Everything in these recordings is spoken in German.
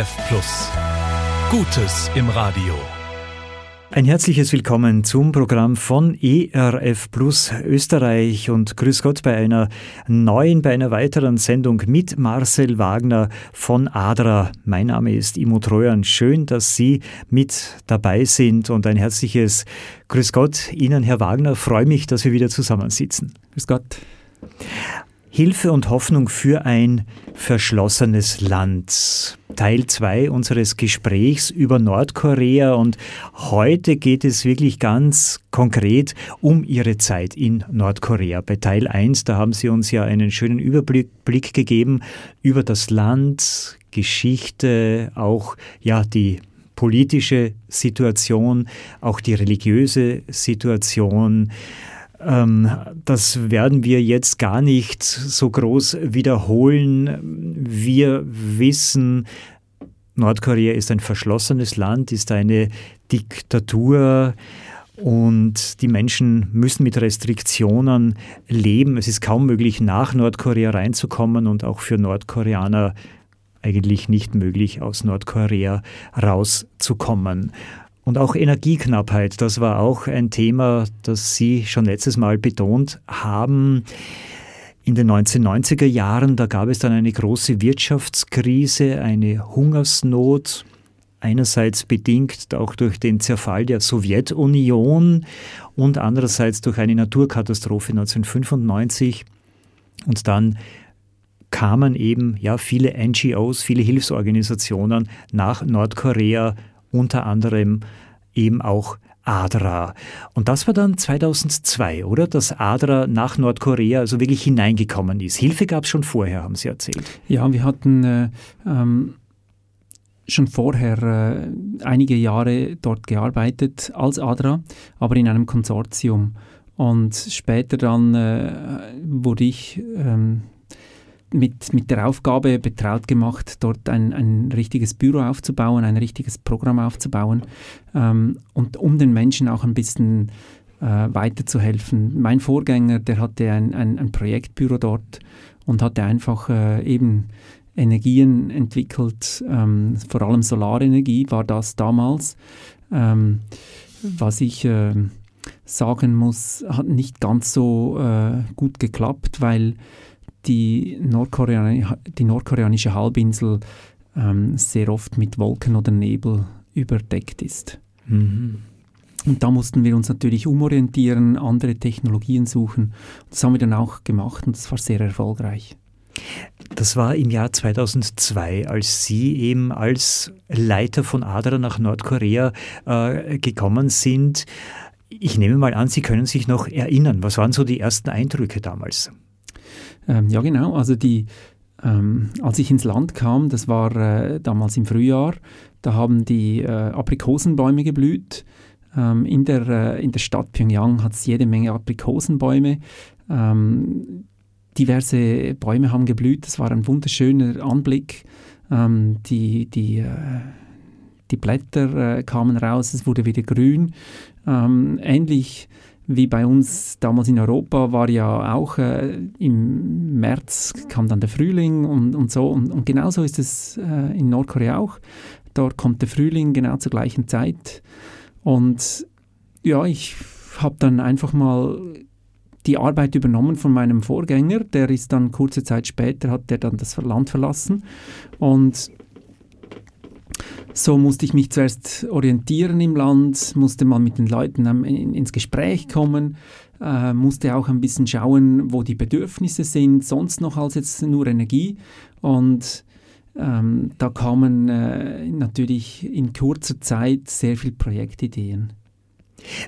ERF Plus. Gutes im Radio. Ein herzliches Willkommen zum Programm von ERF Plus Österreich und Grüß Gott bei einer neuen, bei einer weiteren Sendung mit Marcel Wagner von ADRA. Mein Name ist Imo Trojan. Schön, dass Sie mit dabei sind und ein herzliches Grüß Gott Ihnen, Herr Wagner. Freue mich, dass wir wieder zusammensitzen. Grüß Gott. Hilfe und Hoffnung für ein verschlossenes Land. Teil 2 unseres Gesprächs über Nordkorea und heute geht es wirklich ganz konkret um Ihre Zeit in Nordkorea. Bei Teil 1, da haben Sie uns ja einen schönen Überblick gegeben über das Land, Geschichte, auch ja die politische Situation, auch die religiöse Situation. Ähm, das werden wir jetzt gar nicht so groß wiederholen. Wir wissen, Nordkorea ist ein verschlossenes Land, ist eine Diktatur und die Menschen müssen mit Restriktionen leben. Es ist kaum möglich, nach Nordkorea reinzukommen und auch für Nordkoreaner eigentlich nicht möglich, aus Nordkorea rauszukommen. Und auch Energieknappheit, das war auch ein Thema, das Sie schon letztes Mal betont haben. In den 1990er Jahren, da gab es dann eine große Wirtschaftskrise, eine Hungersnot, einerseits bedingt auch durch den Zerfall der Sowjetunion und andererseits durch eine Naturkatastrophe 1995. Und dann kamen eben ja viele NGOs, viele Hilfsorganisationen nach Nordkorea unter anderem eben auch ADRA. Und das war dann 2002, oder? Dass ADRA nach Nordkorea also wirklich hineingekommen ist. Hilfe gab es schon vorher, haben Sie erzählt. Ja, wir hatten äh, ähm, schon vorher äh, einige Jahre dort gearbeitet als ADRA, aber in einem Konsortium. Und später dann äh, wurde ich ähm, mit, mit der Aufgabe betraut gemacht, dort ein, ein richtiges Büro aufzubauen, ein richtiges Programm aufzubauen ähm, und um den Menschen auch ein bisschen äh, weiterzuhelfen. Mein Vorgänger, der hatte ein, ein, ein Projektbüro dort und hatte einfach äh, eben Energien entwickelt, ähm, vor allem Solarenergie war das damals. Ähm, was ich äh, sagen muss, hat nicht ganz so äh, gut geklappt, weil die, Nordkorean die nordkoreanische Halbinsel ähm, sehr oft mit Wolken oder Nebel überdeckt ist. Mhm. Und da mussten wir uns natürlich umorientieren, andere Technologien suchen. Das haben wir dann auch gemacht und das war sehr erfolgreich. Das war im Jahr 2002, als Sie eben als Leiter von ADRA nach Nordkorea äh, gekommen sind. Ich nehme mal an, Sie können sich noch erinnern. Was waren so die ersten Eindrücke damals? Ähm, ja, genau. Also die, ähm, als ich ins Land kam, das war äh, damals im Frühjahr, da haben die äh, Aprikosenbäume geblüht. Ähm, in, der, äh, in der Stadt Pyongyang hat es jede Menge Aprikosenbäume. Ähm, diverse Bäume haben geblüht. Das war ein wunderschöner Anblick. Ähm, die, die, äh, die Blätter äh, kamen raus, es wurde wieder grün. Ähm, ähnlich wie bei uns damals in Europa war ja auch äh, im März kam dann der Frühling und, und so. Und, und genauso ist es äh, in Nordkorea auch. Dort kommt der Frühling genau zur gleichen Zeit. Und ja, ich habe dann einfach mal die Arbeit übernommen von meinem Vorgänger. Der ist dann kurze Zeit später, hat der dann das Land verlassen. Und so musste ich mich zuerst orientieren im Land, musste mal mit den Leuten ins Gespräch kommen, äh, musste auch ein bisschen schauen, wo die Bedürfnisse sind, sonst noch als jetzt nur Energie. Und ähm, da kamen äh, natürlich in kurzer Zeit sehr viele Projektideen.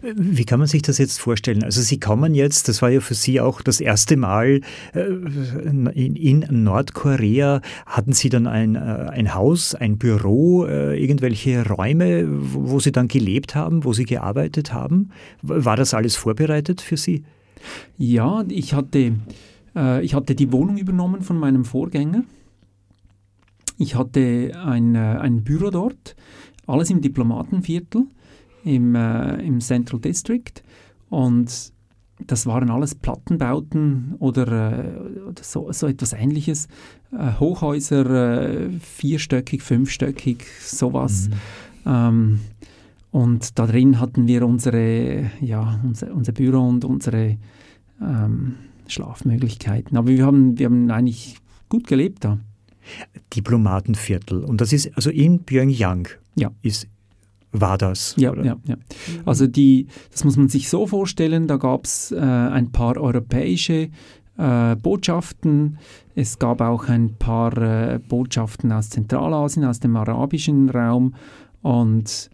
Wie kann man sich das jetzt vorstellen? Also Sie kommen jetzt, das war ja für Sie auch das erste Mal äh, in, Nordkorea. Hatten Sie dann ein, äh, ein Haus, ein Büro, äh, irgendwelche Räume, wo Sie dann gelebt haben, wo Sie gearbeitet haben? War das alles vorbereitet für Sie? Ja, ich hatte, ich hatte die Wohnung übernommen von meinem Vorgänger. Ich hatte ein, ein Büro dort, alles im Diplomatenviertel im, äh, im Central District. Und das waren alles Plattenbauten oder, äh, oder so, so, etwas ähnliches. Äh, Hochhäuser, äh, vierstöckig, fünfstöckig, sowas. Mhm. Ähm, und da drin hatten wir unsere, ja, unser, unser Büro und unsere ähm, Schlafmöglichkeiten. Aber wir haben, wir haben eigentlich gut gelebt da. Diplomatenviertel. Und das ist also in Pyongyang. Ja. Ist war das. Ja, ja, ja. Also die, das muss man sich so vorstellen, da gab es äh, ein paar europäische äh, Botschaften, es gab auch ein paar äh, Botschaften aus Zentralasien, aus dem arabischen Raum und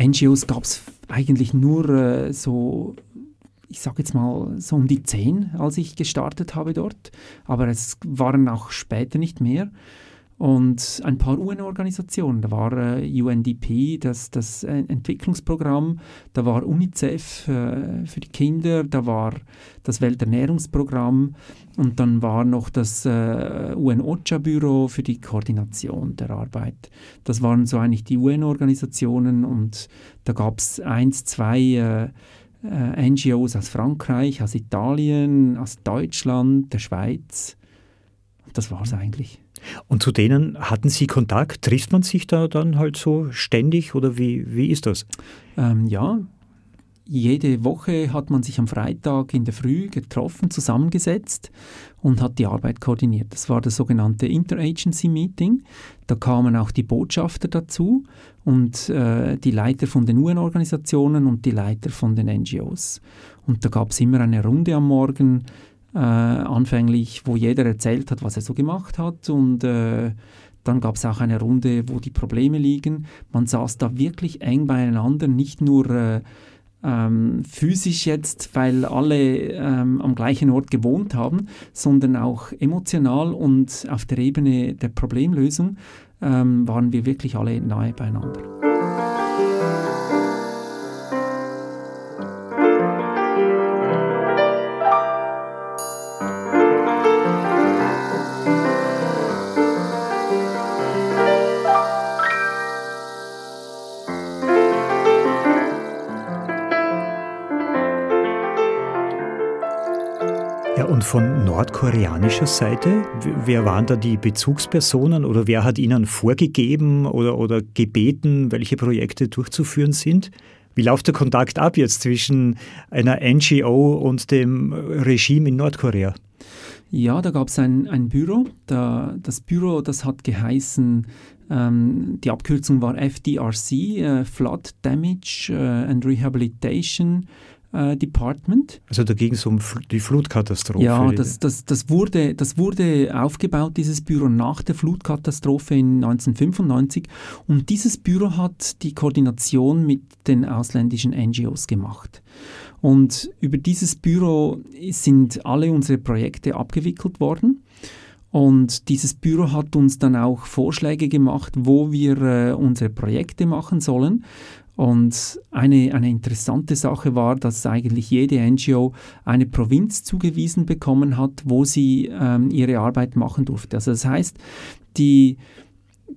NGOs gab es eigentlich nur äh, so, ich sage jetzt mal so um die zehn, als ich gestartet habe dort, aber es waren auch später nicht mehr und ein paar UN-Organisationen. Da war äh, UNDP, das, das äh, Entwicklungsprogramm, da war UNICEF äh, für die Kinder, da war das Welternährungsprogramm und dann war noch das äh, UN-OCHA-Büro für die Koordination der Arbeit. Das waren so eigentlich die UN-Organisationen und da gab es eins, zwei äh, NGOs aus Frankreich, aus Italien, aus Deutschland, der Schweiz. Das war es eigentlich. Und zu denen hatten Sie Kontakt? Trifft man sich da dann halt so ständig oder wie, wie ist das? Ähm, ja, jede Woche hat man sich am Freitag in der Früh getroffen, zusammengesetzt und hat die Arbeit koordiniert. Das war das sogenannte Interagency Meeting. Da kamen auch die Botschafter dazu und äh, die Leiter von den UN-Organisationen und die Leiter von den NGOs. Und da gab es immer eine Runde am Morgen, äh, anfänglich, wo jeder erzählt hat, was er so gemacht hat und äh, dann gab es auch eine Runde, wo die Probleme liegen. Man saß da wirklich eng beieinander, nicht nur äh, ähm, physisch jetzt, weil alle ähm, am gleichen Ort gewohnt haben, sondern auch emotional und auf der Ebene der Problemlösung ähm, waren wir wirklich alle nahe beieinander. Nordkoreanischer Seite, wer waren da die Bezugspersonen oder wer hat Ihnen vorgegeben oder, oder gebeten, welche Projekte durchzuführen sind? Wie läuft der Kontakt ab jetzt zwischen einer NGO und dem Regime in Nordkorea? Ja, da gab es ein, ein Büro. Da, das Büro, das hat geheißen, ähm, die Abkürzung war FDRC, äh, Flood Damage äh, and Rehabilitation äh, Department. Also da ging es um die Flutkatastrophe. Ja, das, das, das, wurde, das wurde aufgebaut, dieses Büro, nach der Flutkatastrophe in 1995. Und dieses Büro hat die Koordination mit den ausländischen NGOs gemacht. Und über dieses Büro sind alle unsere Projekte abgewickelt worden. Und dieses Büro hat uns dann auch Vorschläge gemacht, wo wir äh, unsere Projekte machen sollen. Und eine, eine interessante Sache war, dass eigentlich jede NGO eine Provinz zugewiesen bekommen hat, wo sie ähm, ihre Arbeit machen durfte. Also das heißt, die,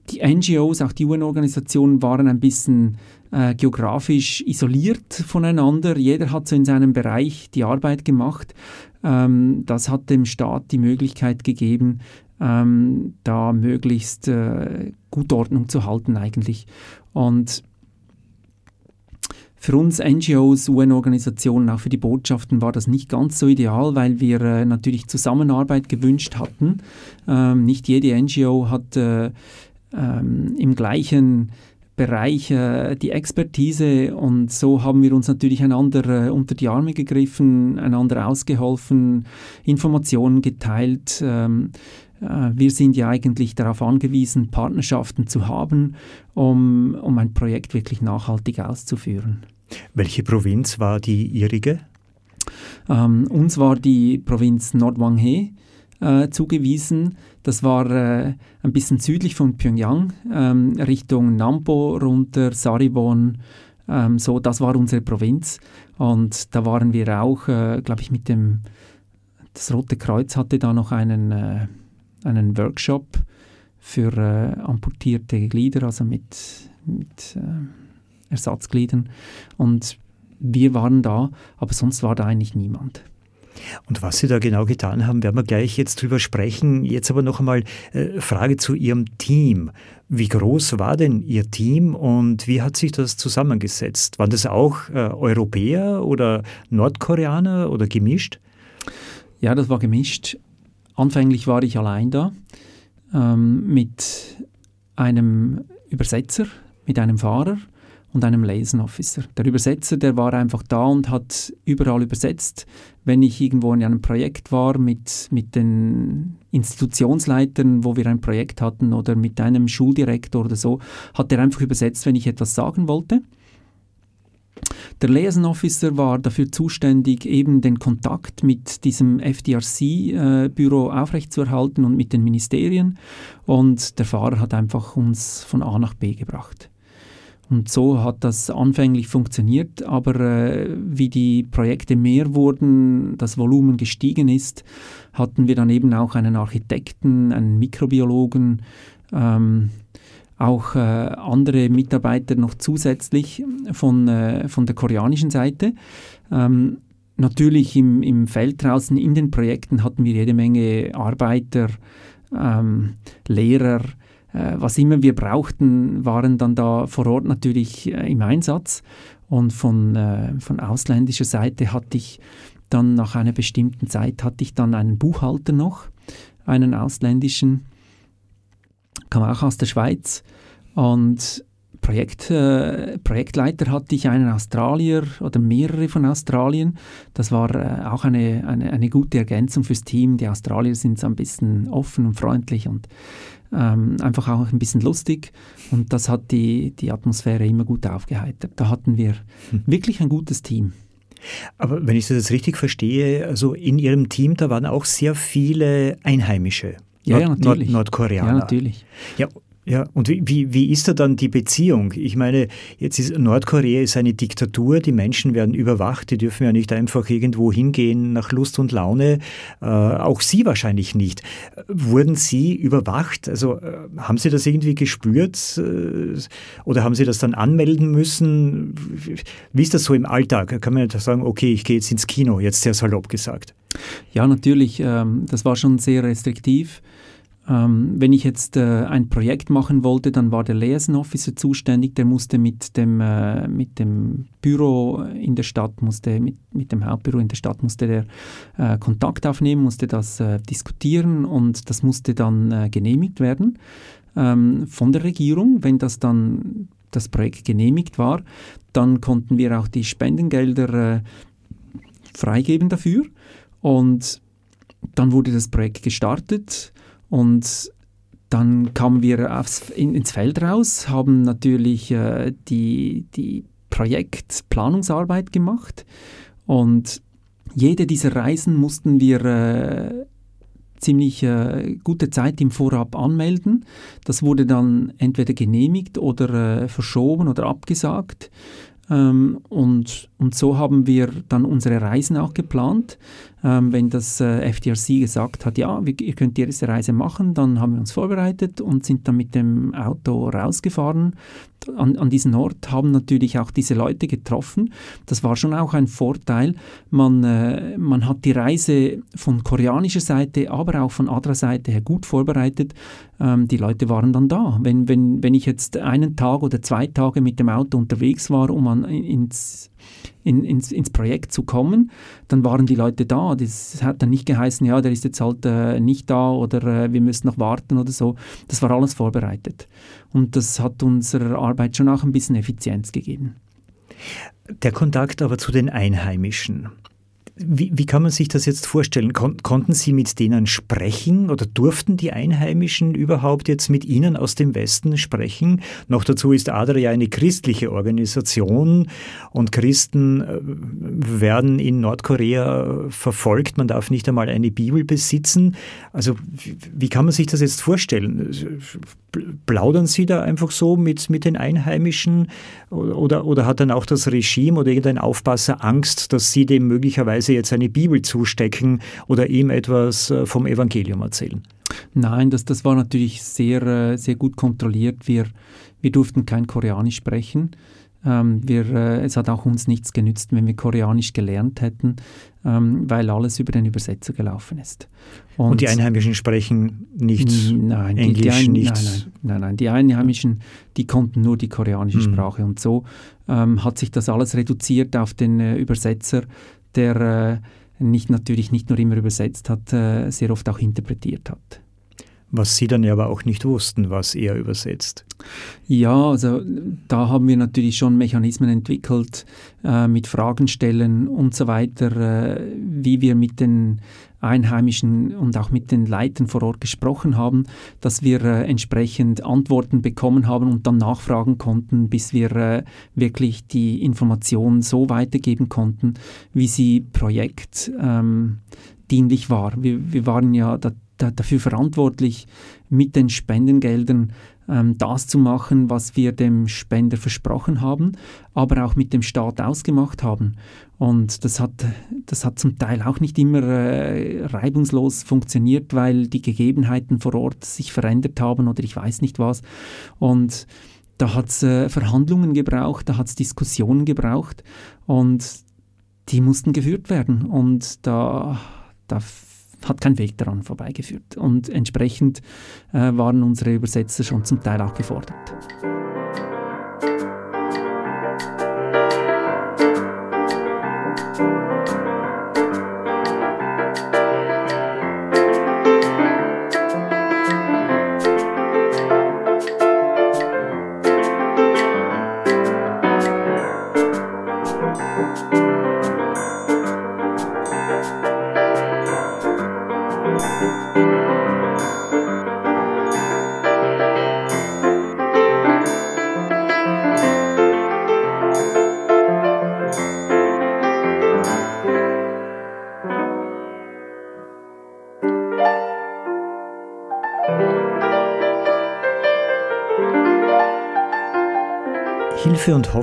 die NGOs, auch die UN-Organisationen waren ein bisschen äh, geografisch isoliert voneinander. Jeder hat so in seinem Bereich die Arbeit gemacht. Ähm, das hat dem Staat die Möglichkeit gegeben, ähm, da möglichst äh, gut Ordnung zu halten eigentlich. Und für uns NGOs, UN-Organisationen, auch für die Botschaften war das nicht ganz so ideal, weil wir äh, natürlich Zusammenarbeit gewünscht hatten. Ähm, nicht jede NGO hat äh, ähm, im gleichen Bereich äh, die Expertise und so haben wir uns natürlich einander äh, unter die Arme gegriffen, einander ausgeholfen, Informationen geteilt. Ähm, äh, wir sind ja eigentlich darauf angewiesen, Partnerschaften zu haben, um, um ein Projekt wirklich nachhaltig auszuführen. Welche Provinz war die Ihrige? Ähm, uns war die Provinz Nordwanghe äh, zugewiesen. Das war äh, ein bisschen südlich von Pyongyang, ähm, Richtung Nampo runter, Saribon. Ähm, so, das war unsere Provinz. Und da waren wir auch, äh, glaube ich, mit dem, das Rote Kreuz hatte da noch einen, äh, einen Workshop für äh, amputierte Glieder, also mit, mit äh, Ersatzgliedern. Und wir waren da, aber sonst war da eigentlich niemand. Und was Sie da genau getan haben, werden wir gleich jetzt drüber sprechen. Jetzt aber noch einmal äh, Frage zu Ihrem Team. Wie groß war denn Ihr Team und wie hat sich das zusammengesetzt? Waren das auch äh, Europäer oder Nordkoreaner oder gemischt? Ja, das war gemischt. Anfänglich war ich allein da ähm, mit einem Übersetzer, mit einem Fahrer und einem Liaison Officer. Der Übersetzer, der war einfach da und hat überall übersetzt. Wenn ich irgendwo in einem Projekt war mit, mit den Institutionsleitern, wo wir ein Projekt hatten oder mit einem Schuldirektor oder so, hat er einfach übersetzt, wenn ich etwas sagen wollte. Der Liaison Officer war dafür zuständig, eben den Kontakt mit diesem FDRC-Büro äh, aufrechtzuerhalten und mit den Ministerien. Und der Fahrer hat einfach uns von A nach B gebracht. Und so hat das anfänglich funktioniert, aber äh, wie die Projekte mehr wurden, das Volumen gestiegen ist, hatten wir dann eben auch einen Architekten, einen Mikrobiologen, ähm, auch äh, andere Mitarbeiter noch zusätzlich von, äh, von der koreanischen Seite. Ähm, natürlich im, im Feld draußen in den Projekten hatten wir jede Menge Arbeiter, ähm, Lehrer, was immer wir brauchten, waren dann da vor Ort natürlich äh, im Einsatz. Und von, äh, von ausländischer Seite hatte ich dann nach einer bestimmten Zeit hatte ich dann einen Buchhalter noch, einen ausländischen, kam auch aus der Schweiz. Und Projekt, äh, Projektleiter hatte ich einen Australier oder mehrere von Australien. Das war äh, auch eine, eine, eine, gute Ergänzung fürs Team. Die Australier sind so ein bisschen offen und freundlich und ähm, einfach auch ein bisschen lustig und das hat die, die Atmosphäre immer gut aufgeheitert. Da hatten wir hm. wirklich ein gutes Team. Aber wenn ich das jetzt richtig verstehe, also in Ihrem Team, da waren auch sehr viele Einheimische. Ja, Nord ja natürlich. Nord Nordkoreaner. Ja, natürlich. Ja, ja, und wie, wie, wie ist da dann die Beziehung? Ich meine, jetzt ist Nordkorea ist eine Diktatur, die Menschen werden überwacht, die dürfen ja nicht einfach irgendwo hingehen nach Lust und Laune, äh, auch Sie wahrscheinlich nicht. Wurden Sie überwacht? Also äh, haben Sie das irgendwie gespürt äh, oder haben Sie das dann anmelden müssen? Wie ist das so im Alltag? Kann man ja sagen, okay, ich gehe jetzt ins Kino, jetzt sehr salopp gesagt. Ja, natürlich, ähm, das war schon sehr restriktiv. Ähm, wenn ich jetzt äh, ein Projekt machen wollte, dann war der Liaison Officer zuständig, der musste mit dem, äh, mit dem Büro in der Stadt, musste mit, mit dem Hauptbüro in der Stadt, musste der äh, Kontakt aufnehmen, musste das äh, diskutieren und das musste dann äh, genehmigt werden ähm, von der Regierung. Wenn das dann das Projekt genehmigt war, dann konnten wir auch die Spendengelder äh, freigeben dafür. Und dann wurde das Projekt gestartet und dann kamen wir aufs, in, ins Feld raus, haben natürlich äh, die, die Projektplanungsarbeit gemacht und jede dieser Reisen mussten wir äh, ziemlich äh, gute Zeit im Vorab anmelden. Das wurde dann entweder genehmigt oder äh, verschoben oder abgesagt. Ähm, und, und so haben wir dann unsere Reisen auch geplant. Ähm, wenn das äh, FDRC gesagt hat, ja, wir, ihr könnt diese Reise machen, dann haben wir uns vorbereitet und sind dann mit dem Auto rausgefahren an, an diesen Ort, haben natürlich auch diese Leute getroffen. Das war schon auch ein Vorteil. Man, äh, man hat die Reise von koreanischer Seite, aber auch von anderer Seite her gut vorbereitet. Ähm, die Leute waren dann da. Wenn, wenn, wenn ich jetzt einen Tag oder zwei Tage mit dem Auto unterwegs war, um an, ins in, ins, ins Projekt zu kommen, dann waren die Leute da. Das hat dann nicht geheißen, ja, der ist jetzt halt äh, nicht da oder äh, wir müssen noch warten oder so. Das war alles vorbereitet. Und das hat unserer Arbeit schon auch ein bisschen Effizienz gegeben. Der Kontakt aber zu den Einheimischen. Wie, wie, kann man sich das jetzt vorstellen? Kon konnten Sie mit denen sprechen oder durften die Einheimischen überhaupt jetzt mit Ihnen aus dem Westen sprechen? Noch dazu ist ADRA ja eine christliche Organisation und Christen äh, werden in Nordkorea verfolgt. Man darf nicht einmal eine Bibel besitzen. Also wie kann man sich das jetzt vorstellen? Plaudern Sie da einfach so mit, mit den Einheimischen oder, oder hat dann auch das Regime oder irgendein Aufpasser Angst, dass Sie dem möglicherweise Weise jetzt eine Bibel zustecken oder ihm etwas äh, vom Evangelium erzählen? Nein, das, das war natürlich sehr, äh, sehr gut kontrolliert. Wir, wir durften kein Koreanisch sprechen. Ähm, wir, äh, es hat auch uns nichts genützt, wenn wir Koreanisch gelernt hätten, ähm, weil alles über den Übersetzer gelaufen ist. Und, Und die Einheimischen sprechen nicht nein, Englisch, die, die Ein, nicht... Nein, nein, nein, nein, die Einheimischen, die konnten nur die koreanische mhm. Sprache. Und so ähm, hat sich das alles reduziert auf den äh, Übersetzer, der äh, nicht natürlich nicht nur immer übersetzt hat, äh, sehr oft auch interpretiert hat was Sie dann aber auch nicht wussten, was er übersetzt. Ja, also da haben wir natürlich schon Mechanismen entwickelt äh, mit Fragen stellen und so weiter, äh, wie wir mit den Einheimischen und auch mit den Leitern vor Ort gesprochen haben, dass wir äh, entsprechend Antworten bekommen haben und dann nachfragen konnten, bis wir äh, wirklich die Informationen so weitergeben konnten, wie sie projektdienlich ähm, war. Wir, wir waren ja da, da, dafür verantwortlich, mit den Spendengeldern ähm, das zu machen, was wir dem Spender versprochen haben, aber auch mit dem Staat ausgemacht haben. Und das hat, das hat zum Teil auch nicht immer äh, reibungslos funktioniert, weil die Gegebenheiten vor Ort sich verändert haben oder ich weiß nicht was. Und da hat es äh, Verhandlungen gebraucht, da hat es Diskussionen gebraucht und die mussten geführt werden. Und da, da hat kein Weg daran vorbeigeführt. Und entsprechend äh, waren unsere Übersetzer schon zum Teil auch gefordert.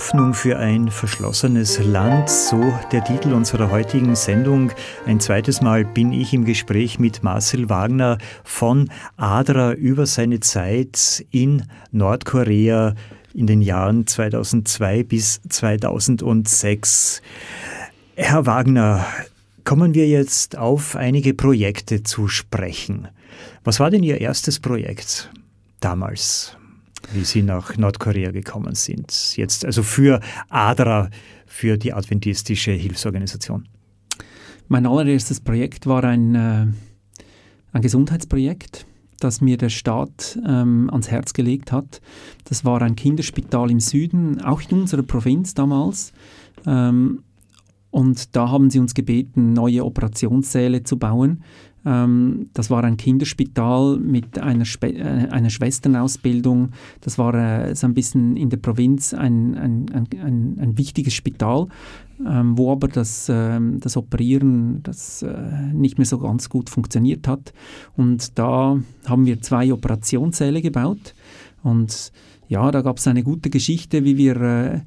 Hoffnung für ein verschlossenes Land, so der Titel unserer heutigen Sendung. Ein zweites Mal bin ich im Gespräch mit Marcel Wagner von ADRA über seine Zeit in Nordkorea in den Jahren 2002 bis 2006. Herr Wagner, kommen wir jetzt auf einige Projekte zu sprechen. Was war denn Ihr erstes Projekt damals? Wie Sie nach Nordkorea gekommen sind. Jetzt also für ADRA, für die Adventistische Hilfsorganisation. Mein allererstes Projekt war ein, äh, ein Gesundheitsprojekt, das mir der Staat ähm, ans Herz gelegt hat. Das war ein Kinderspital im Süden, auch in unserer Provinz damals. Ähm, und da haben sie uns gebeten, neue Operationssäle zu bauen ähm, das war ein Kinderspital mit einer, Spe äh, einer Schwesternausbildung. Das war äh, so ein bisschen in der Provinz ein, ein, ein, ein wichtiges Spital, ähm, wo aber das, äh, das Operieren das, äh, nicht mehr so ganz gut funktioniert hat. Und da haben wir zwei Operationssäle gebaut. Und ja, da gab es eine gute Geschichte, wie wir, äh,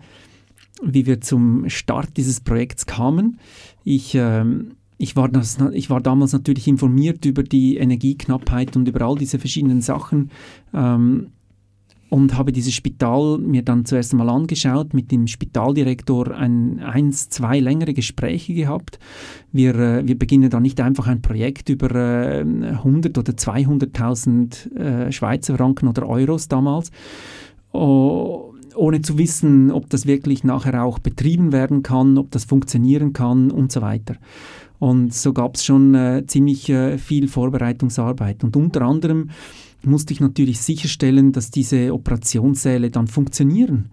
wie wir zum Start dieses Projekts kamen. Ich ähm, ich war, das, ich war damals natürlich informiert über die Energieknappheit und über all diese verschiedenen Sachen ähm, und habe dieses Spital mir dann zuerst einmal angeschaut, mit dem Spitaldirektor ein, eins, zwei längere Gespräche gehabt. Wir, äh, wir beginnen da nicht einfach ein Projekt über äh, 100 oder 200.000 äh, Schweizer Franken oder Euros damals. Oh, ohne zu wissen, ob das wirklich nachher auch betrieben werden kann, ob das funktionieren kann und so weiter. Und so gab es schon äh, ziemlich äh, viel Vorbereitungsarbeit. Und unter anderem musste ich natürlich sicherstellen, dass diese Operationssäle dann funktionieren.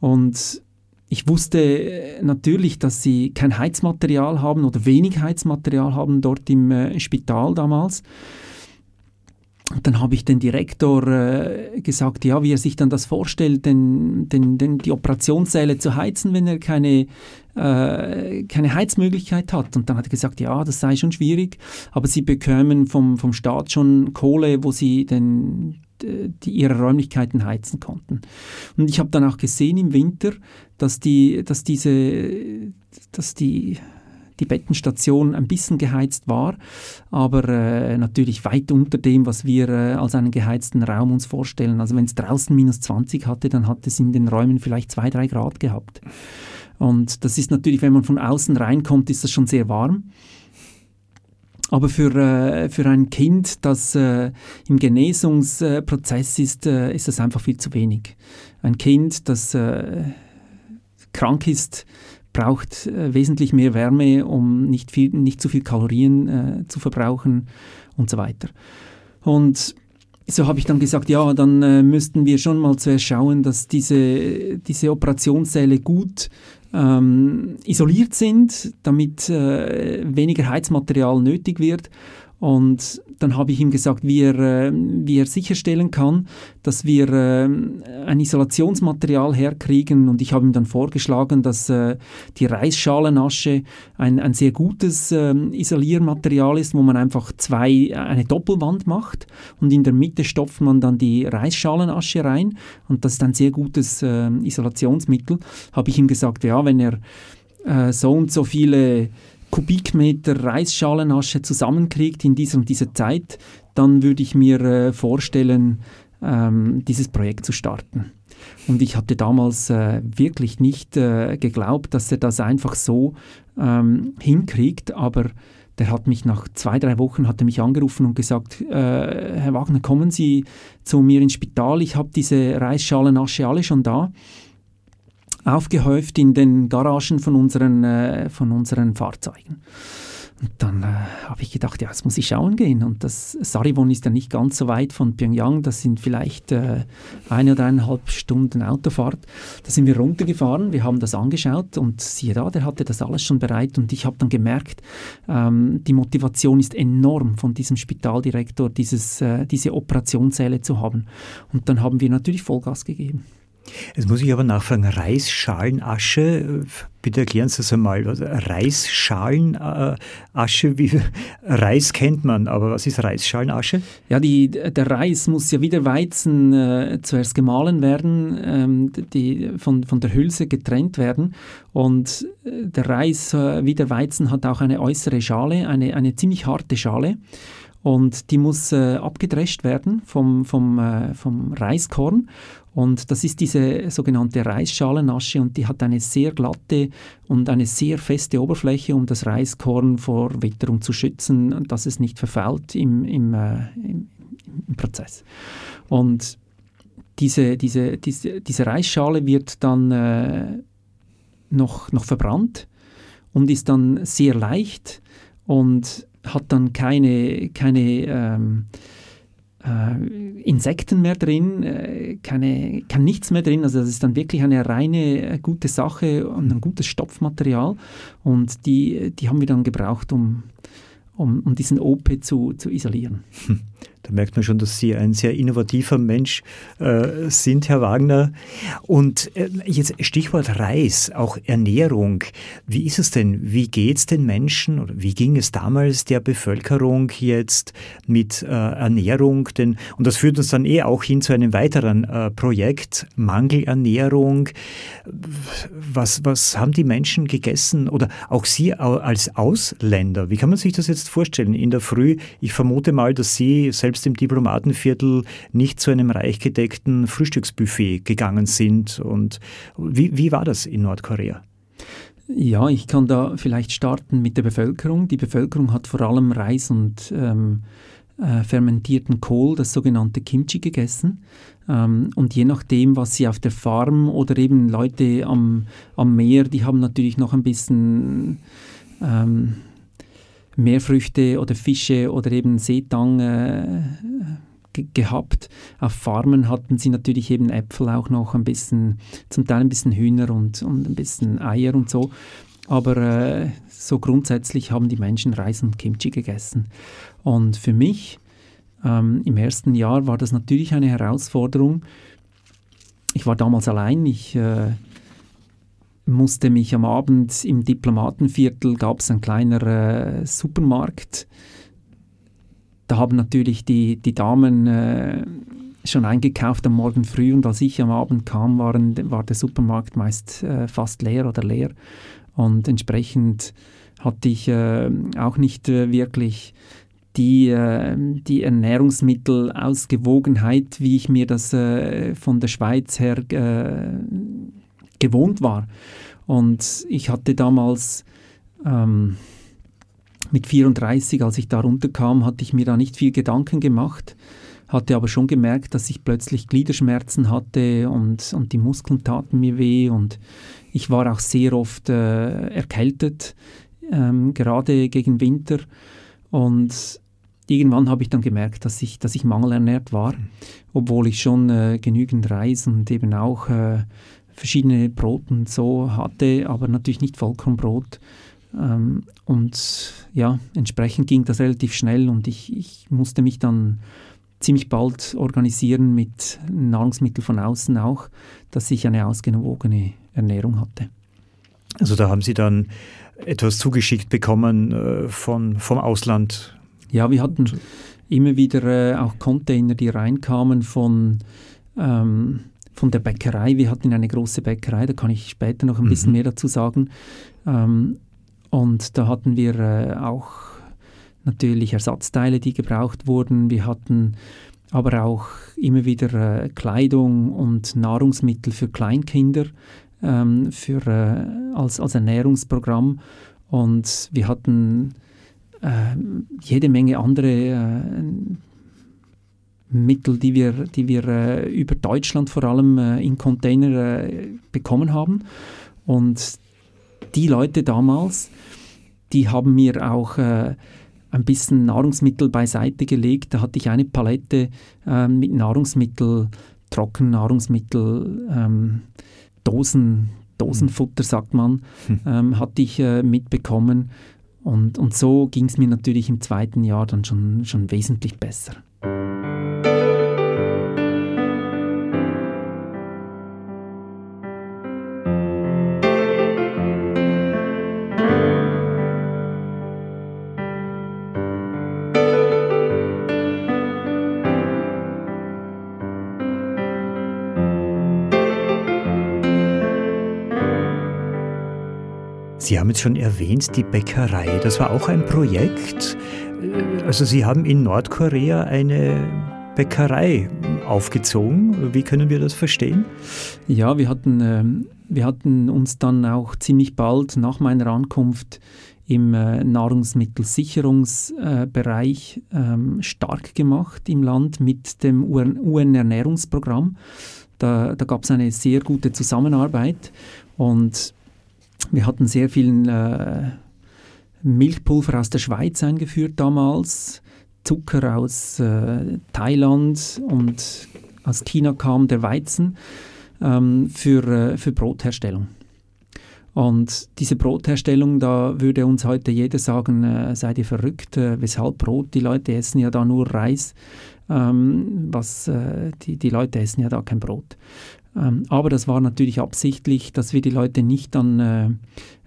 Und ich wusste äh, natürlich, dass sie kein Heizmaterial haben oder wenig Heizmaterial haben dort im äh, Spital damals. Dann habe ich den Direktor äh, gesagt, ja, wie er sich dann das vorstellt, denn, denn, denn die Operationssäle zu heizen, wenn er keine, äh, keine Heizmöglichkeit hat. Und dann hat er gesagt, ja, das sei schon schwierig, aber sie bekämen vom, vom Staat schon Kohle, wo sie den, die ihre Räumlichkeiten heizen konnten. Und ich habe dann auch gesehen im Winter, dass die, dass diese, dass die die Bettenstation ein bisschen geheizt war, aber äh, natürlich weit unter dem, was wir äh, als einen geheizten Raum uns vorstellen. Also wenn es draußen minus 20 hatte, dann hat es in den Räumen vielleicht 2, 3 Grad gehabt. Und das ist natürlich, wenn man von außen reinkommt, ist das schon sehr warm. Aber für, äh, für ein Kind, das äh, im Genesungsprozess ist, äh, ist das einfach viel zu wenig. Ein Kind, das äh, krank ist, braucht äh, wesentlich mehr Wärme, um nicht, viel, nicht zu viel Kalorien äh, zu verbrauchen und so weiter. Und so habe ich dann gesagt, ja, dann äh, müssten wir schon mal zuerst schauen, dass diese, diese Operationssäle gut ähm, isoliert sind, damit äh, weniger Heizmaterial nötig wird. Und dann habe ich ihm gesagt, wie er, äh, wie er sicherstellen kann, dass wir äh, ein Isolationsmaterial herkriegen. Und ich habe ihm dann vorgeschlagen, dass äh, die Reisschalenasche ein, ein sehr gutes ähm, Isoliermaterial ist, wo man einfach zwei, eine Doppelwand macht und in der Mitte stopft man dann die Reisschalenasche rein. Und das ist ein sehr gutes ähm, Isolationsmittel. Habe ich ihm gesagt, ja, wenn er so und so viele Kubikmeter Reisschalenasche zusammenkriegt in dieser und dieser Zeit, dann würde ich mir äh, vorstellen, ähm, dieses Projekt zu starten. Und ich hatte damals äh, wirklich nicht äh, geglaubt, dass er das einfach so ähm, hinkriegt, aber der hat mich nach zwei, drei Wochen hat er mich angerufen und gesagt, äh, Herr Wagner, kommen Sie zu mir ins Spital, ich habe diese Reisschalenasche alle schon da aufgehäuft in den Garagen von unseren, äh, von unseren Fahrzeugen. Und dann äh, habe ich gedacht, ja, jetzt muss ich schauen gehen. Und das Sarivon ist ja nicht ganz so weit von Pyongyang. Das sind vielleicht äh, eine oder eineinhalb Stunden Autofahrt. Da sind wir runtergefahren, wir haben das angeschaut und siehe da, der hatte das alles schon bereit. Und ich habe dann gemerkt, ähm, die Motivation ist enorm von diesem Spitaldirektor, dieses, äh, diese Operationssäle zu haben. Und dann haben wir natürlich Vollgas gegeben. Jetzt muss ich aber nachfragen, Reisschalenasche, bitte erklären Sie das einmal. Reisschalenasche, wie Reis kennt man, aber was ist Reisschalenasche? Ja, die, der Reis muss ja wie der Weizen äh, zuerst gemahlen werden, ähm, die, von, von der Hülse getrennt werden. Und äh, der Reis äh, wie der Weizen hat auch eine äußere Schale, eine, eine ziemlich harte Schale und die muss äh, abgedrescht werden vom, vom, äh, vom Reiskorn und das ist diese sogenannte Reisschalenasche und die hat eine sehr glatte und eine sehr feste Oberfläche, um das Reiskorn vor Witterung zu schützen, dass es nicht verfault im, im, äh, im, im Prozess. Und diese, diese, diese, diese Reisschale wird dann äh, noch, noch verbrannt und ist dann sehr leicht und hat dann keine, keine ähm, äh, Insekten mehr drin, äh, keine, kein nichts mehr drin. Also das ist dann wirklich eine reine äh, gute Sache und ein gutes Stopfmaterial. Und die, die haben wir dann gebraucht, um, um, um diesen OP zu, zu isolieren. Hm. Da merkt man schon, dass Sie ein sehr innovativer Mensch äh, sind, Herr Wagner. Und äh, jetzt Stichwort Reis, auch Ernährung. Wie ist es denn? Wie geht es den Menschen oder wie ging es damals der Bevölkerung jetzt mit äh, Ernährung? Denn, und das führt uns dann eh auch hin zu einem weiteren äh, Projekt, Mangelernährung. Was, was haben die Menschen gegessen oder auch Sie als Ausländer? Wie kann man sich das jetzt vorstellen? In der Früh, ich vermute mal, dass Sie selbst selbst im Diplomatenviertel nicht zu einem reich gedeckten Frühstücksbuffet gegangen sind. Und wie, wie war das in Nordkorea? Ja, ich kann da vielleicht starten mit der Bevölkerung. Die Bevölkerung hat vor allem Reis und ähm, äh, fermentierten Kohl, das sogenannte Kimchi, gegessen. Ähm, und je nachdem, was sie auf der Farm oder eben Leute am, am Meer, die haben natürlich noch ein bisschen ähm, Meerfrüchte oder Fische oder eben Seetang äh, gehabt. Auf Farmen hatten sie natürlich eben Äpfel auch noch ein bisschen, zum Teil ein bisschen Hühner und, und ein bisschen Eier und so. Aber äh, so grundsätzlich haben die Menschen Reis und Kimchi gegessen. Und für mich ähm, im ersten Jahr war das natürlich eine Herausforderung. Ich war damals allein, ich äh, musste mich am Abend im Diplomatenviertel, gab es ein kleiner äh, Supermarkt. Da haben natürlich die, die Damen äh, schon eingekauft am Morgen früh und als ich am Abend kam, waren, war der Supermarkt meist äh, fast leer oder leer. Und entsprechend hatte ich äh, auch nicht äh, wirklich die, äh, die Ernährungsmittelausgewogenheit, wie ich mir das äh, von der Schweiz her äh, gewohnt war. Und ich hatte damals ähm, mit 34, als ich da runterkam, hatte ich mir da nicht viel Gedanken gemacht, hatte aber schon gemerkt, dass ich plötzlich Gliederschmerzen hatte und, und die Muskeln taten mir weh und ich war auch sehr oft äh, erkältet, ähm, gerade gegen Winter. Und irgendwann habe ich dann gemerkt, dass ich, dass ich mangelernährt war, obwohl ich schon äh, genügend Reis und eben auch äh, verschiedene Brot und so hatte, aber natürlich nicht Vollkornbrot. Ähm, und ja, entsprechend ging das relativ schnell und ich, ich musste mich dann ziemlich bald organisieren mit Nahrungsmitteln von außen auch, dass ich eine ausgewogene Ernährung hatte. Also da haben Sie dann etwas zugeschickt bekommen äh, von, vom Ausland? Ja, wir hatten immer wieder äh, auch Container, die reinkamen von, ähm, von der Bäckerei. Wir hatten eine große Bäckerei, da kann ich später noch ein mhm. bisschen mehr dazu sagen. Ähm, und da hatten wir äh, auch natürlich Ersatzteile, die gebraucht wurden. Wir hatten aber auch immer wieder äh, Kleidung und Nahrungsmittel für Kleinkinder ähm, für, äh, als, als Ernährungsprogramm. Und wir hatten äh, jede Menge andere äh, Mittel, die wir, die wir äh, über Deutschland vor allem in Container bekommen haben. Und die Leute damals, die haben mir auch äh, ein bisschen Nahrungsmittel beiseite gelegt. Da hatte ich eine Palette äh, mit Nahrungsmittel, Trockennahrungsmittel, ähm, Dosen, Dosenfutter sagt man, hm. ähm, hatte ich äh, mitbekommen. Und, und so ging es mir natürlich im zweiten Jahr dann schon, schon wesentlich besser. Sie haben jetzt schon erwähnt, die Bäckerei. Das war auch ein Projekt. Also Sie haben in Nordkorea eine Bäckerei aufgezogen. Wie können wir das verstehen? Ja, wir hatten, äh, wir hatten uns dann auch ziemlich bald nach meiner Ankunft im äh, Nahrungsmittelsicherungsbereich äh, stark gemacht im Land mit dem UN-Ernährungsprogramm. Da, da gab es eine sehr gute Zusammenarbeit und wir hatten sehr viel äh, Milchpulver aus der Schweiz eingeführt damals, Zucker aus äh, Thailand und aus China kam der Weizen ähm, für, äh, für Brotherstellung. Und diese Brotherstellung, da würde uns heute jeder sagen, äh, seid ihr verrückt, äh, weshalb Brot? Die Leute essen ja da nur Reis, ähm, was, äh, die, die Leute essen ja da kein Brot. Ähm, aber das war natürlich absichtlich, dass wir die Leute nicht dann äh,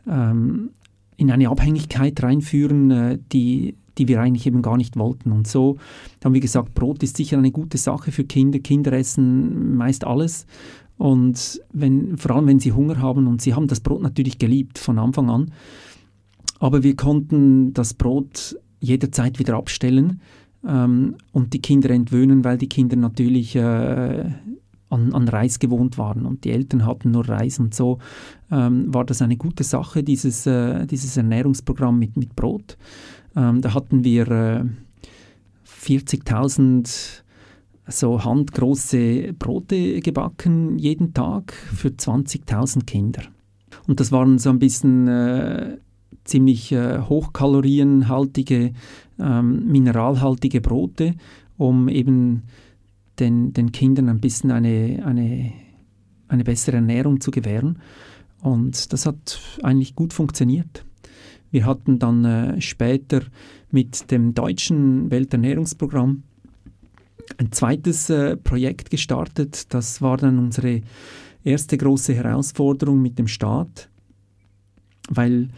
ähm, in eine Abhängigkeit reinführen, äh, die, die wir eigentlich eben gar nicht wollten. Und so haben wir gesagt, Brot ist sicher eine gute Sache für Kinder. Kinder essen meist alles. Und wenn, vor allem, wenn sie Hunger haben, und sie haben das Brot natürlich geliebt von Anfang an, aber wir konnten das Brot jederzeit wieder abstellen ähm, und die Kinder entwöhnen, weil die Kinder natürlich äh, an, an Reis gewohnt waren und die Eltern hatten nur Reis und so ähm, war das eine gute Sache, dieses, äh, dieses Ernährungsprogramm mit, mit Brot. Ähm, da hatten wir äh, 40.000 so handgroße Brote gebacken jeden Tag für 20.000 Kinder. Und das waren so ein bisschen äh, ziemlich äh, hochkalorienhaltige, ähm, mineralhaltige Brote, um eben den, den Kindern ein bisschen eine, eine, eine bessere Ernährung zu gewähren. Und das hat eigentlich gut funktioniert. Wir hatten dann äh, später mit dem deutschen Welternährungsprogramm ein zweites äh, Projekt gestartet. Das war dann unsere erste große Herausforderung mit dem Staat, weil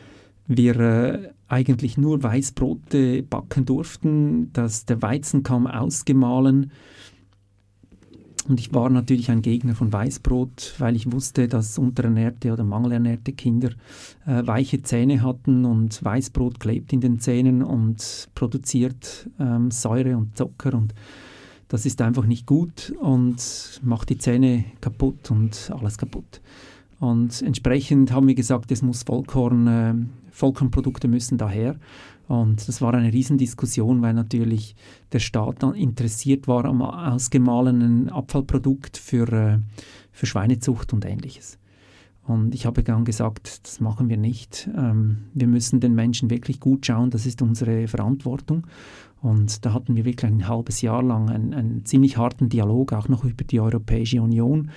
wir äh, eigentlich nur Weißbrote backen durften. dass der Weizen kam ausgemahlen Und ich war natürlich ein Gegner von Weißbrot, weil ich wusste, dass unterernährte oder mangelernährte Kinder äh, weiche Zähne hatten und Weißbrot klebt in den Zähnen und produziert ähm, Säure und Zucker und das ist einfach nicht gut und macht die Zähne kaputt und alles kaputt. Und entsprechend haben wir gesagt, es muss Vollkorn, äh, Vollkornprodukte müssen daher. Und das war eine Riesendiskussion, weil natürlich der Staat dann interessiert war am ausgemahlenen Abfallprodukt für, äh, für Schweinezucht und ähnliches. Und ich habe dann gesagt, das machen wir nicht. Ähm, wir müssen den Menschen wirklich gut schauen, das ist unsere Verantwortung. Und da hatten wir wirklich ein halbes Jahr lang einen, einen ziemlich harten Dialog, auch noch über die Europäische Union,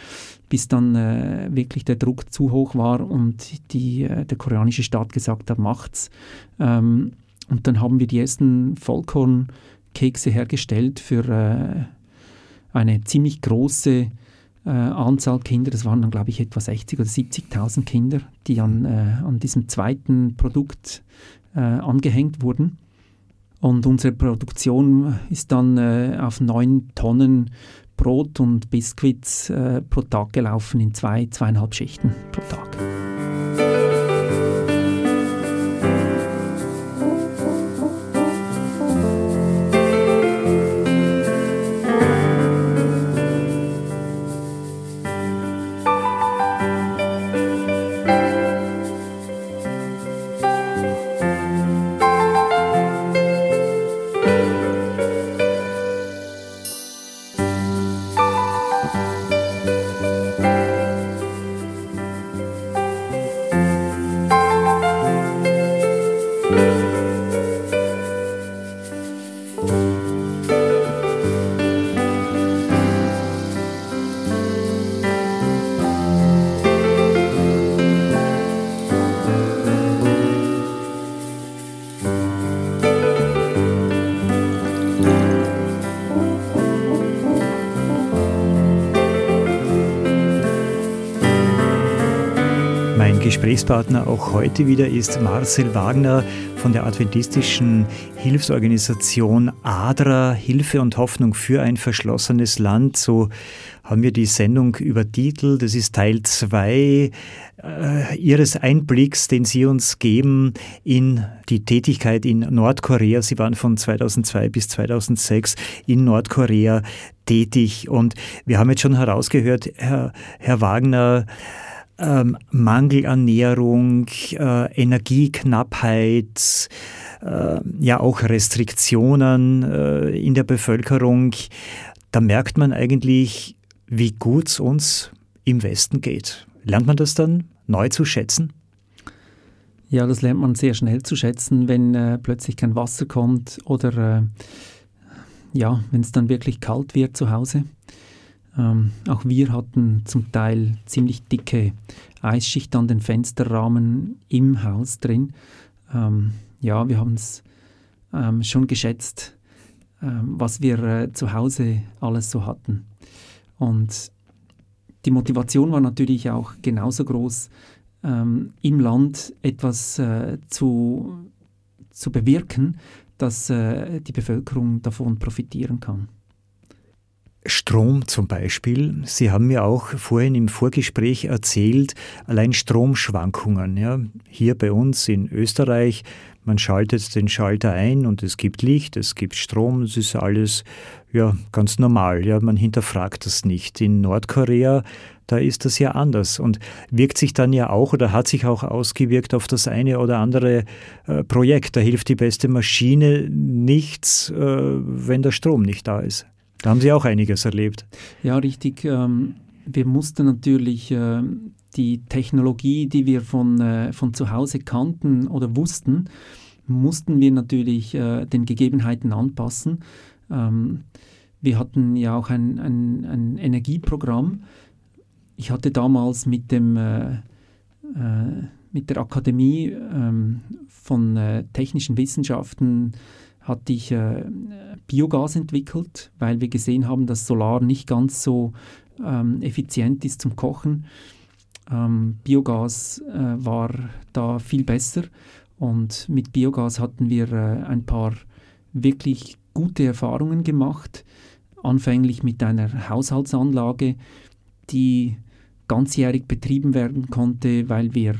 bis dann äh, wirklich der Druck zu hoch war und die, äh, der koreanische Staat gesagt hat, macht's. Ähm, und dann haben wir die ersten Vollkornkekse hergestellt für äh, eine ziemlich große äh, Anzahl Kinder. Das waren dann, glaube ich, etwa 60.000 oder 70.000 Kinder, die an, äh, an diesem zweiten Produkt äh, angehängt wurden. Und unsere Produktion ist dann äh, auf 9 Tonnen Brot und Biskuits äh, pro Tag gelaufen in zwei, zweieinhalb Schichten pro Tag. Gesprächspartner auch heute wieder ist Marcel Wagner von der adventistischen Hilfsorganisation ADRA, Hilfe und Hoffnung für ein verschlossenes Land. So haben wir die Sendung übertitelt. Das ist Teil 2 äh, Ihres Einblicks, den Sie uns geben in die Tätigkeit in Nordkorea. Sie waren von 2002 bis 2006 in Nordkorea tätig. Und wir haben jetzt schon herausgehört, Herr, Herr Wagner, ähm, Mangelernährung, äh, Energieknappheit, äh, ja auch Restriktionen äh, in der Bevölkerung, da merkt man eigentlich, wie gut es uns im Westen geht. Lernt man das dann neu zu schätzen? Ja, das lernt man sehr schnell zu schätzen, wenn äh, plötzlich kein Wasser kommt oder äh, ja, wenn es dann wirklich kalt wird zu Hause. Ähm, auch wir hatten zum Teil ziemlich dicke Eisschicht an den Fensterrahmen im Haus drin. Ähm, ja, wir haben es ähm, schon geschätzt, ähm, was wir äh, zu Hause alles so hatten. Und die Motivation war natürlich auch genauso groß, ähm, im Land etwas äh, zu, zu bewirken, dass äh, die Bevölkerung davon profitieren kann. Strom zum Beispiel. Sie haben mir auch vorhin im Vorgespräch erzählt, allein Stromschwankungen. Ja. Hier bei uns in Österreich, man schaltet den Schalter ein und es gibt Licht, es gibt Strom, es ist alles ja, ganz normal. Ja. Man hinterfragt das nicht. In Nordkorea, da ist das ja anders und wirkt sich dann ja auch oder hat sich auch ausgewirkt auf das eine oder andere äh, Projekt. Da hilft die beste Maschine nichts, äh, wenn der Strom nicht da ist. Da haben Sie auch einiges erlebt. Ja, richtig. Ähm, wir mussten natürlich äh, die Technologie, die wir von, äh, von zu Hause kannten oder wussten, mussten wir natürlich äh, den Gegebenheiten anpassen. Ähm, wir hatten ja auch ein, ein, ein, Energieprogramm. Ich hatte damals mit, dem, mit der Akademie ähm, von Technischen Wissenschaften hatte ich äh, Biogas entwickelt, weil wir gesehen haben, dass Solar nicht ganz so ähm, effizient ist zum Kochen. Ähm, Biogas äh, war da viel besser und mit Biogas hatten wir äh, ein paar wirklich gute Erfahrungen gemacht anfänglich mit einer Haushaltsanlage, die ganzjährig betrieben werden konnte, weil wir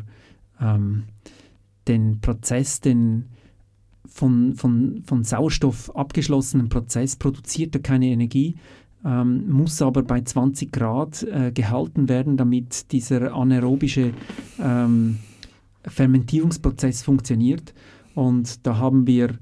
ähm, den Prozess, den von, von, von Sauerstoff abgeschlossenen Prozess produziert er keine Energie, ähm, muss aber bei 20 Grad äh, gehalten werden, damit dieser anaerobische ähm, Fermentierungsprozess funktioniert. Und da haben wir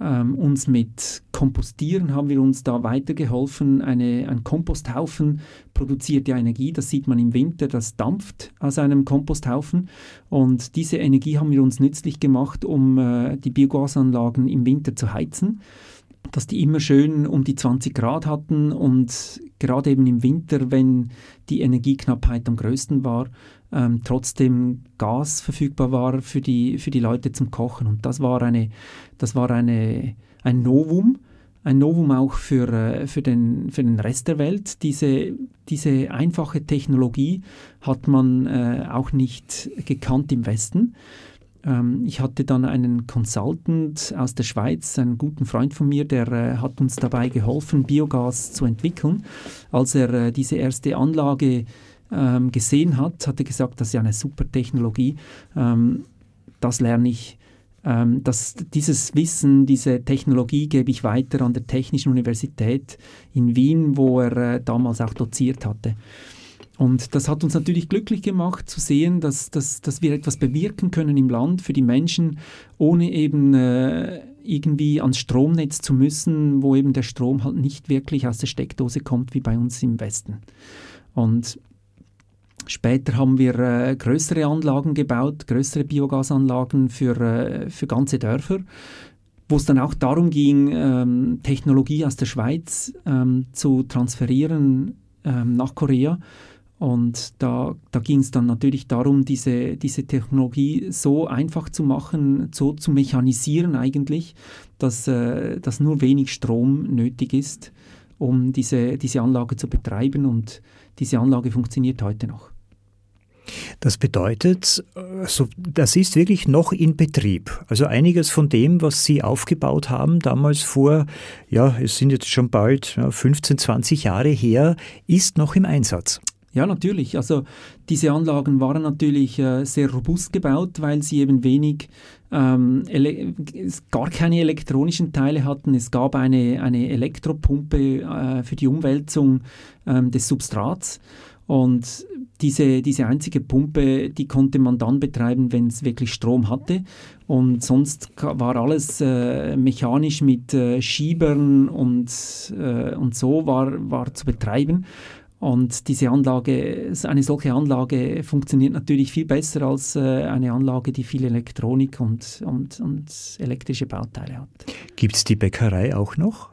ähm, uns mit Kompostieren haben wir uns da weitergeholfen. Eine, ein Komposthaufen produziert ja Energie, das sieht man im Winter, das dampft aus einem Komposthaufen. Und diese Energie haben wir uns nützlich gemacht, um äh, die Biogasanlagen im Winter zu heizen dass die immer schön um die 20 Grad hatten und gerade eben im Winter, wenn die Energieknappheit am größten war, ähm, trotzdem Gas verfügbar war für die, für die Leute zum Kochen. Und das war, eine, das war eine, ein Novum, ein Novum auch für, äh, für, den, für den Rest der Welt. Diese, diese einfache Technologie hat man äh, auch nicht gekannt im Westen. Ähm, ich hatte dann einen Consultant aus der Schweiz, einen guten Freund von mir, der äh, hat uns dabei geholfen, Biogas zu entwickeln. Als er äh, diese erste Anlage ähm, gesehen hat, hat er gesagt, das ist ja eine super Technologie. Ähm, das lerne ich. Ähm, das, dieses Wissen, diese Technologie gebe ich weiter an der Technischen Universität in Wien, wo er äh, damals auch doziert hatte. Und das hat uns natürlich glücklich gemacht zu sehen, dass, dass, dass wir etwas bewirken können im Land für die Menschen, ohne eben äh, irgendwie ans Stromnetz zu müssen, wo eben der Strom halt nicht wirklich aus der Steckdose kommt wie bei uns im Westen. Und Später haben wir äh, größere Anlagen gebaut, größere Biogasanlagen für, äh, für ganze Dörfer, wo es dann auch darum ging, ähm, Technologie aus der Schweiz ähm, zu transferieren ähm, nach Korea und da, da ging es dann natürlich darum, diese, diese Technologie so einfach zu machen, so zu mechanisieren eigentlich, dass, äh, dass nur wenig Strom nötig ist, um diese, diese Anlage zu betreiben. Und diese Anlage funktioniert heute noch. Das bedeutet, also das ist wirklich noch in Betrieb. Also einiges von dem, was Sie aufgebaut haben, damals vor, ja, es sind jetzt schon bald 15, 20 Jahre her, ist noch im Einsatz. Ja, natürlich. Also diese Anlagen waren natürlich äh, sehr robust gebaut, weil sie eben wenig, ähm, gar keine elektronischen Teile hatten. Es gab eine, eine Elektropumpe äh, für die Umwälzung ähm, des Substrats. Und diese, diese einzige Pumpe, die konnte man dann betreiben, wenn es wirklich Strom hatte. Und sonst war alles äh, mechanisch mit äh, Schiebern und, äh, und so war, war zu betreiben. Und diese Anlage, eine solche Anlage funktioniert natürlich viel besser als äh, eine Anlage, die viel Elektronik und, und, und elektrische Bauteile hat. Gibt es die Bäckerei auch noch?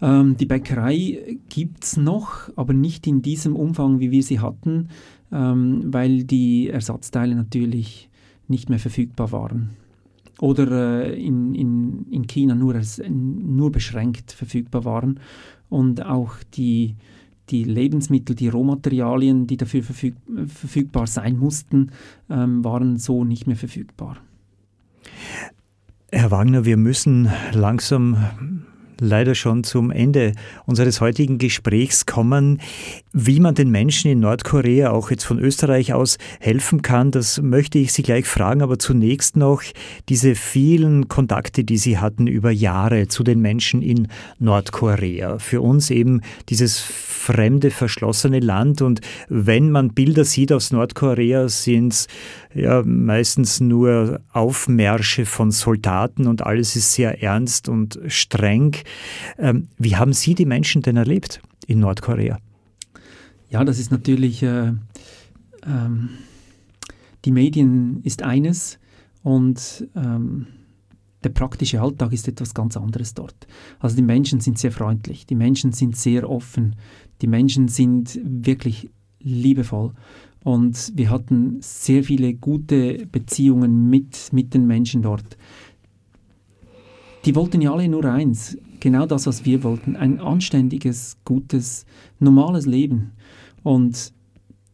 Ähm, die Bäckerei gibt es noch, aber nicht in diesem Umfang, wie wir sie hatten, ähm, weil die Ersatzteile natürlich nicht mehr verfügbar waren. Oder äh, in, in, in China nur, nur beschränkt verfügbar waren. Und auch die die Lebensmittel, die Rohmaterialien, die dafür verfüg verfügbar sein mussten, ähm, waren so nicht mehr verfügbar. Herr Wagner, wir müssen langsam leider schon zum Ende unseres heutigen Gesprächs kommen. Wie man den Menschen in Nordkorea auch jetzt von Österreich aus helfen kann, das möchte ich Sie gleich fragen, aber zunächst noch diese vielen Kontakte, die Sie hatten über Jahre zu den Menschen in Nordkorea. Für uns eben dieses fremde, verschlossene Land und wenn man Bilder sieht aus Nordkorea, sind es ja meistens nur Aufmärsche von Soldaten und alles ist sehr ernst und streng. Ähm, wie haben Sie die Menschen denn erlebt in Nordkorea? Ja, das ist natürlich, äh, ähm, die Medien ist eines und ähm, der praktische Alltag ist etwas ganz anderes dort. Also die Menschen sind sehr freundlich, die Menschen sind sehr offen, die Menschen sind wirklich liebevoll und wir hatten sehr viele gute Beziehungen mit, mit den Menschen dort. Die wollten ja alle nur eins, genau das, was wir wollten, ein anständiges, gutes, normales Leben. Und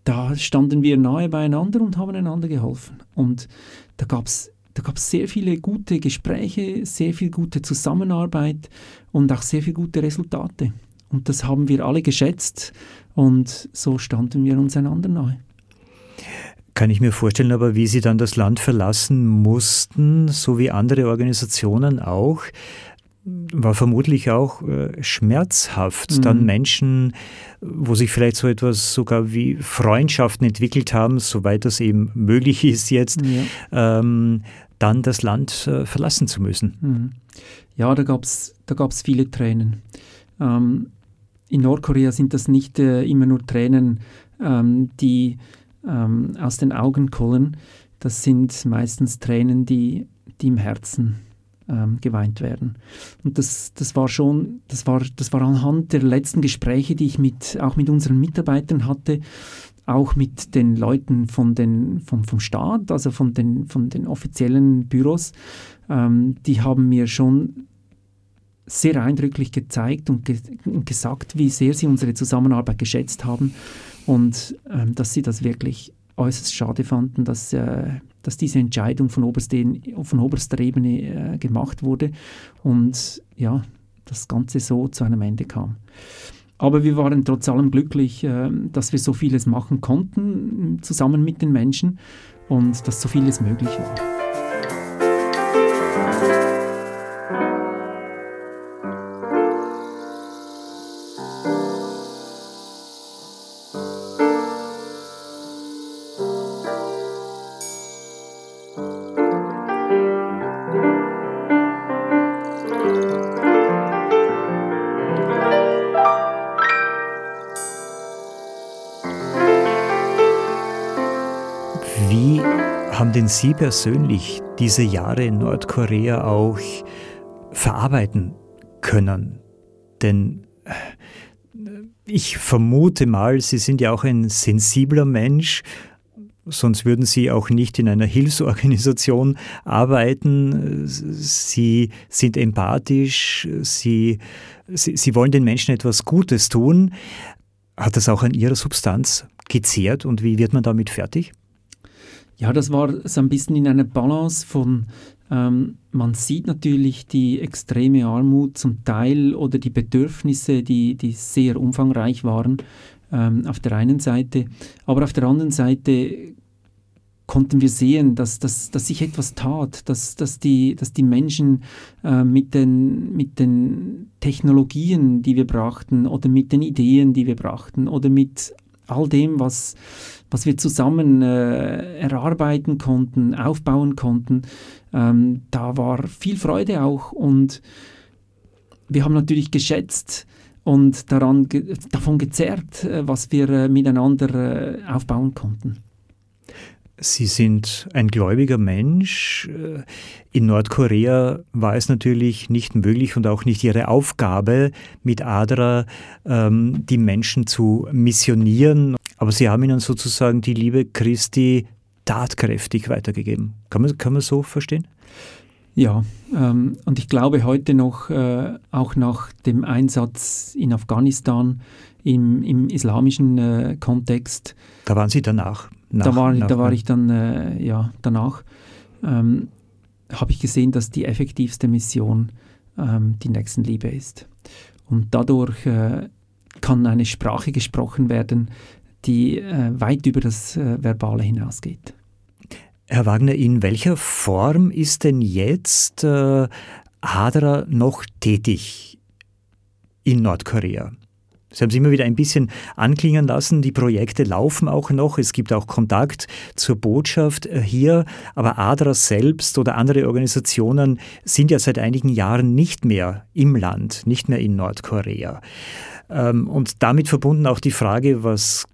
da standen wir nahe beieinander und haben einander geholfen. Und da gab es da gab's sehr viele gute Gespräche, sehr viel gute Zusammenarbeit und auch sehr viele gute Resultate. und das haben wir alle geschätzt und so standen wir uns einander nahe. Kann ich mir vorstellen, aber wie Sie dann das Land verlassen mussten, so wie andere Organisationen auch, war vermutlich auch äh, schmerzhaft, mhm. dann Menschen, wo sich vielleicht so etwas sogar wie Freundschaften entwickelt haben, soweit das eben möglich ist jetzt, ja. ähm, dann das Land äh, verlassen zu müssen. Mhm. Ja, da gab es da gab's viele Tränen. Ähm, in Nordkorea sind das nicht äh, immer nur Tränen, ähm, die ähm, aus den Augen kullen. Das sind meistens Tränen, die, die im Herzen ähm, geweint werden. Und das, das war schon, das war, das war anhand der letzten Gespräche, die ich mit, auch mit unseren Mitarbeitern hatte, auch mit den Leuten von den, vom, vom Staat, also von den, von den offiziellen Büros, ähm, die haben mir schon sehr eindrücklich gezeigt und, ge und, gesagt, wie sehr sie unsere Zusammenarbeit geschätzt haben und ähm, dass sie das wirklich äußerst schade fanden, dass, äh, dass diese Entscheidung von, obersten, von oberster Ebene äh, gemacht wurde und ja, das Ganze so zu einem Ende kam. Aber wir waren trotz allem glücklich, äh, dass wir so vieles machen konnten, zusammen mit den Menschen und dass so vieles möglich war. Denn Sie persönlich diese Jahre in Nordkorea auch verarbeiten können? Denn äh, ich vermute mal, Sie sind ja auch ein sensibler Mensch, sonst würden Sie auch nicht in einer Hilfsorganisation arbeiten. Sie sind empathisch, Sie, Sie, Sie wollen den Menschen etwas Gutes tun. Hat das auch an Ihrer Substanz gezehrt und wie wird man damit fertig? Ja, das war so ein bisschen in einer Balance von, ähm, man sieht natürlich die extreme Armut zum Teil oder die Bedürfnisse, die, die sehr umfangreich waren ähm, auf der einen Seite, aber auf der anderen Seite konnten wir sehen, dass, dass, dass sich etwas tat, dass, dass, die, dass die Menschen äh, mit, den, mit den Technologien, die wir brachten, oder mit den Ideen, die wir brachten, oder mit all dem, was, was wir zusammen äh, erarbeiten konnten, aufbauen konnten, ähm, da war viel Freude auch und wir haben natürlich geschätzt und daran, ge davon gezerrt, äh, was wir äh, miteinander äh, aufbauen konnten. Sie sind ein gläubiger Mensch. Äh, in Nordkorea war es natürlich nicht möglich und auch nicht Ihre Aufgabe, mit ADRA ähm, die Menschen zu missionieren. Aber Sie haben ihnen sozusagen die Liebe Christi tatkräftig weitergegeben. Kann man, kann man so verstehen? Ja, ähm, und ich glaube heute noch, äh, auch nach dem Einsatz in Afghanistan im, im islamischen äh, Kontext. Da waren Sie danach? Nach, da, war, nach, da war ich dann, äh, ja, danach, ähm, habe ich gesehen, dass die effektivste Mission ähm, die Nächstenliebe ist. Und dadurch äh, kann eine Sprache gesprochen werden, die äh, weit über das äh, Verbale hinausgeht. Herr Wagner, in welcher Form ist denn jetzt äh, Hadra noch tätig in Nordkorea? Sie haben es immer wieder ein bisschen anklingen lassen. Die Projekte laufen auch noch. Es gibt auch Kontakt zur Botschaft äh, hier. Aber ADRA selbst oder andere Organisationen sind ja seit einigen Jahren nicht mehr im Land, nicht mehr in Nordkorea. Ähm, und damit verbunden auch die Frage, was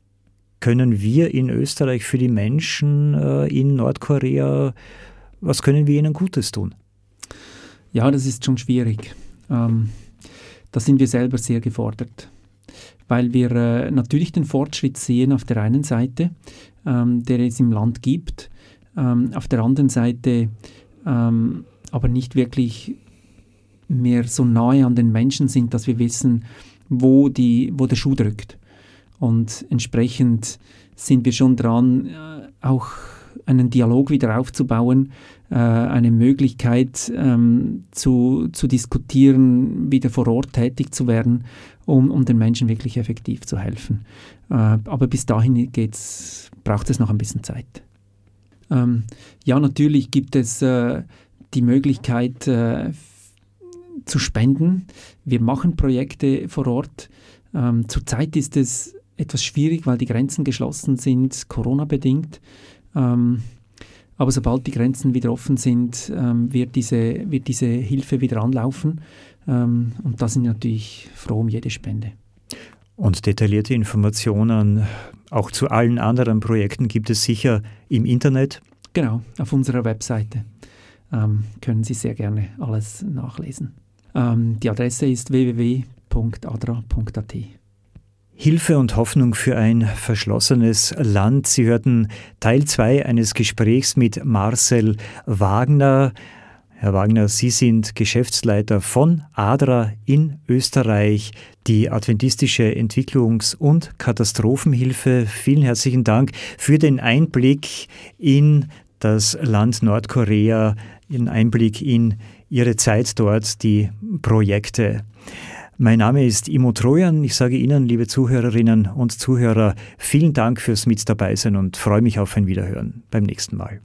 können wir in Österreich für die Menschen äh, in Nordkorea, was können wir ihnen Gutes tun? Ja, das ist schon schwierig. Ähm, da sind wir selber sehr gefordert weil wir äh, natürlich den Fortschritt sehen auf der einen Seite, ähm, der es im Land gibt, ähm, auf der anderen Seite ähm, aber nicht wirklich mehr so nahe an den Menschen sind, dass wir wissen, wo, die, wo der Schuh drückt. Und entsprechend sind wir schon dran, äh, auch einen Dialog wieder aufzubauen, eine Möglichkeit ähm, zu, zu diskutieren, wieder vor Ort tätig zu werden, um, um den Menschen wirklich effektiv zu helfen. Äh, aber bis dahin geht's, braucht es noch ein bisschen Zeit. Ähm, ja, natürlich gibt es äh, die Möglichkeit äh, zu spenden. Wir machen Projekte vor Ort. Ähm, zurzeit ist es etwas schwierig, weil die Grenzen geschlossen sind, Corona-bedingt. Ähm, aber sobald die Grenzen wieder offen sind, ähm, wird, diese, wird diese Hilfe wieder anlaufen. Ähm, und da sind wir natürlich froh um jede Spende. Und detaillierte Informationen auch zu allen anderen Projekten gibt es sicher im Internet? Genau, auf unserer Webseite ähm, können Sie sehr gerne alles nachlesen. Ähm, die Adresse ist www.adra.at. Hilfe und Hoffnung für ein verschlossenes Land. Sie hörten Teil 2 eines Gesprächs mit Marcel Wagner. Herr Wagner, Sie sind Geschäftsleiter von ADRA in Österreich, die Adventistische Entwicklungs- und Katastrophenhilfe. Vielen herzlichen Dank für den Einblick in das Land Nordkorea, den Einblick in Ihre Zeit dort, die Projekte. Mein Name ist Imo Trojan. Ich sage Ihnen, liebe Zuhörerinnen und Zuhörer, vielen Dank fürs Mit dabei sein und freue mich auf ein Wiederhören beim nächsten Mal.